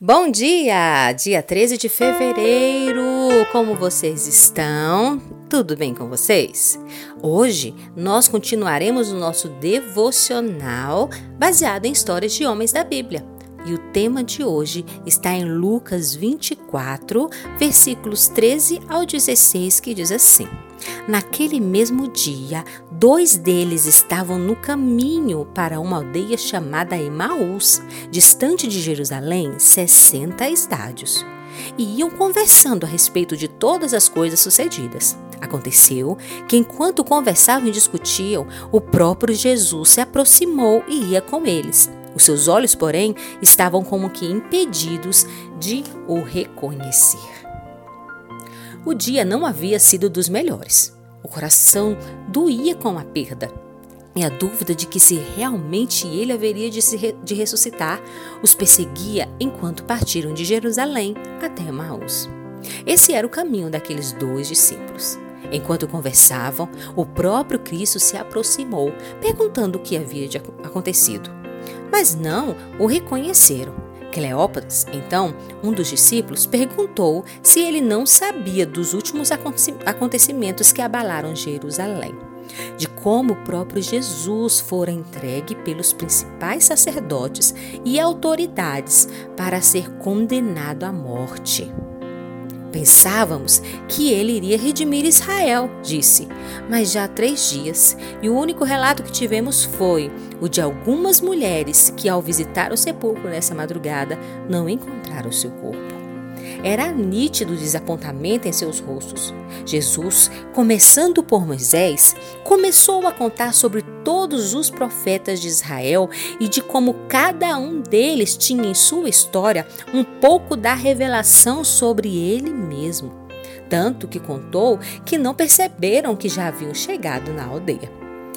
Bom dia! Dia 13 de fevereiro! Como vocês estão? Tudo bem com vocês? Hoje nós continuaremos o nosso devocional baseado em histórias de homens da Bíblia. E o tema de hoje está em Lucas 24, versículos 13 ao 16, que diz assim: Naquele mesmo dia, dois deles estavam no caminho para uma aldeia chamada Emaús, distante de Jerusalém, 60 estádios. E iam conversando a respeito de todas as coisas sucedidas. Aconteceu que, enquanto conversavam e discutiam, o próprio Jesus se aproximou e ia com eles. Os seus olhos, porém, estavam como que impedidos de o reconhecer. O dia não havia sido dos melhores. O coração doía com a perda. E a dúvida de que se realmente ele haveria de, re de ressuscitar os perseguia enquanto partiram de Jerusalém até Maús. Esse era o caminho daqueles dois discípulos. Enquanto conversavam, o próprio Cristo se aproximou, perguntando o que havia acontecido. Mas não o reconheceram. Cleópatas, então, um dos discípulos, perguntou se ele não sabia dos últimos acontecimentos que abalaram Jerusalém, de como o próprio Jesus fora entregue pelos principais sacerdotes e autoridades para ser condenado à morte. Pensávamos que ele iria redimir Israel, disse, mas já há três dias, e o único relato que tivemos foi o de algumas mulheres que, ao visitar o sepulcro nessa madrugada, não encontraram seu corpo. Era nítido o desapontamento em seus rostos. Jesus, começando por Moisés, começou a contar sobre todos os profetas de Israel e de como cada um deles tinha em sua história um pouco da revelação sobre ele mesmo. Tanto que contou que não perceberam que já haviam chegado na aldeia.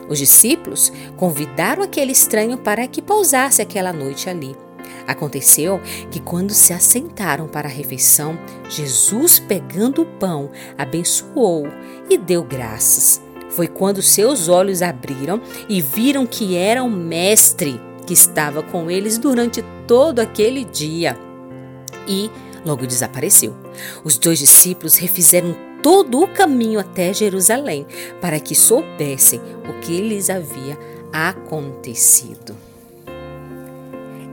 Os discípulos convidaram aquele estranho para que pousasse aquela noite ali. Aconteceu que, quando se assentaram para a refeição, Jesus, pegando o pão, abençoou e deu graças. Foi quando seus olhos abriram e viram que era o Mestre que estava com eles durante todo aquele dia. E logo desapareceu. Os dois discípulos refizeram todo o caminho até Jerusalém para que soubessem o que lhes havia acontecido.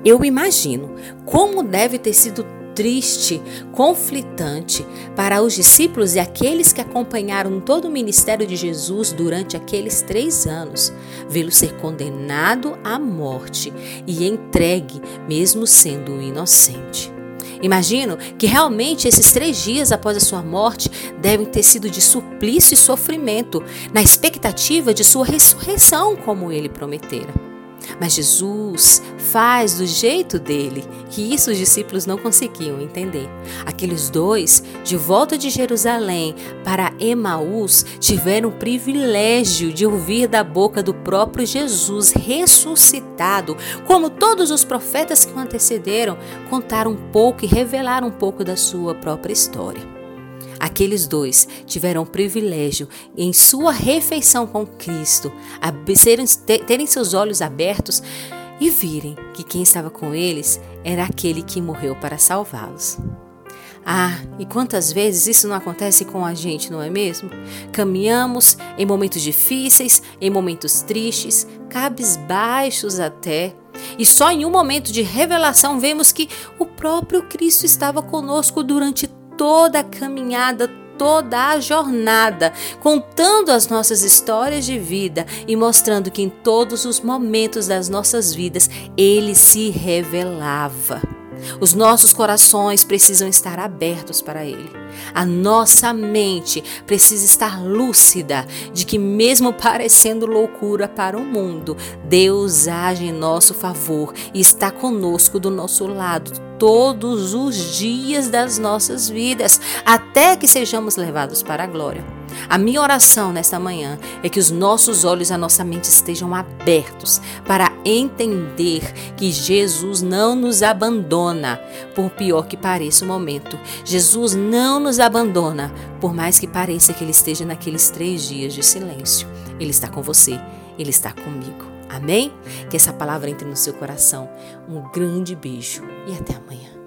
Eu imagino como deve ter sido triste, conflitante para os discípulos e aqueles que acompanharam todo o ministério de Jesus durante aqueles três anos, vê-lo ser condenado à morte e entregue, mesmo sendo inocente. Imagino que realmente esses três dias após a sua morte devem ter sido de suplício e sofrimento, na expectativa de sua ressurreição, como ele prometera. Mas Jesus faz do jeito dele, e isso os discípulos não conseguiam entender. Aqueles dois, de volta de Jerusalém para Emaús, tiveram o privilégio de ouvir da boca do próprio Jesus ressuscitado, como todos os profetas que o antecederam contaram um pouco e revelaram um pouco da sua própria história. Aqueles dois tiveram o privilégio, em sua refeição com Cristo, a terem seus olhos abertos e virem que quem estava com eles era aquele que morreu para salvá-los. Ah, e quantas vezes isso não acontece com a gente, não é mesmo? Caminhamos em momentos difíceis, em momentos tristes, cabisbaixos até. E só em um momento de revelação vemos que o próprio Cristo estava conosco durante toda a caminhada, toda a jornada, contando as nossas histórias de vida e mostrando que em todos os momentos das nossas vidas ele se revelava. Os nossos corações precisam estar abertos para Ele. A nossa mente precisa estar lúcida de que, mesmo parecendo loucura para o mundo, Deus age em nosso favor e está conosco do nosso lado todos os dias das nossas vidas, até que sejamos levados para a glória. A minha oração nesta manhã é que os nossos olhos e a nossa mente estejam abertos para entender que Jesus não nos abandona, por pior que pareça o momento. Jesus não nos abandona, por mais que pareça que Ele esteja naqueles três dias de silêncio. Ele está com você, Ele está comigo. Amém? Que essa palavra entre no seu coração. Um grande beijo e até amanhã.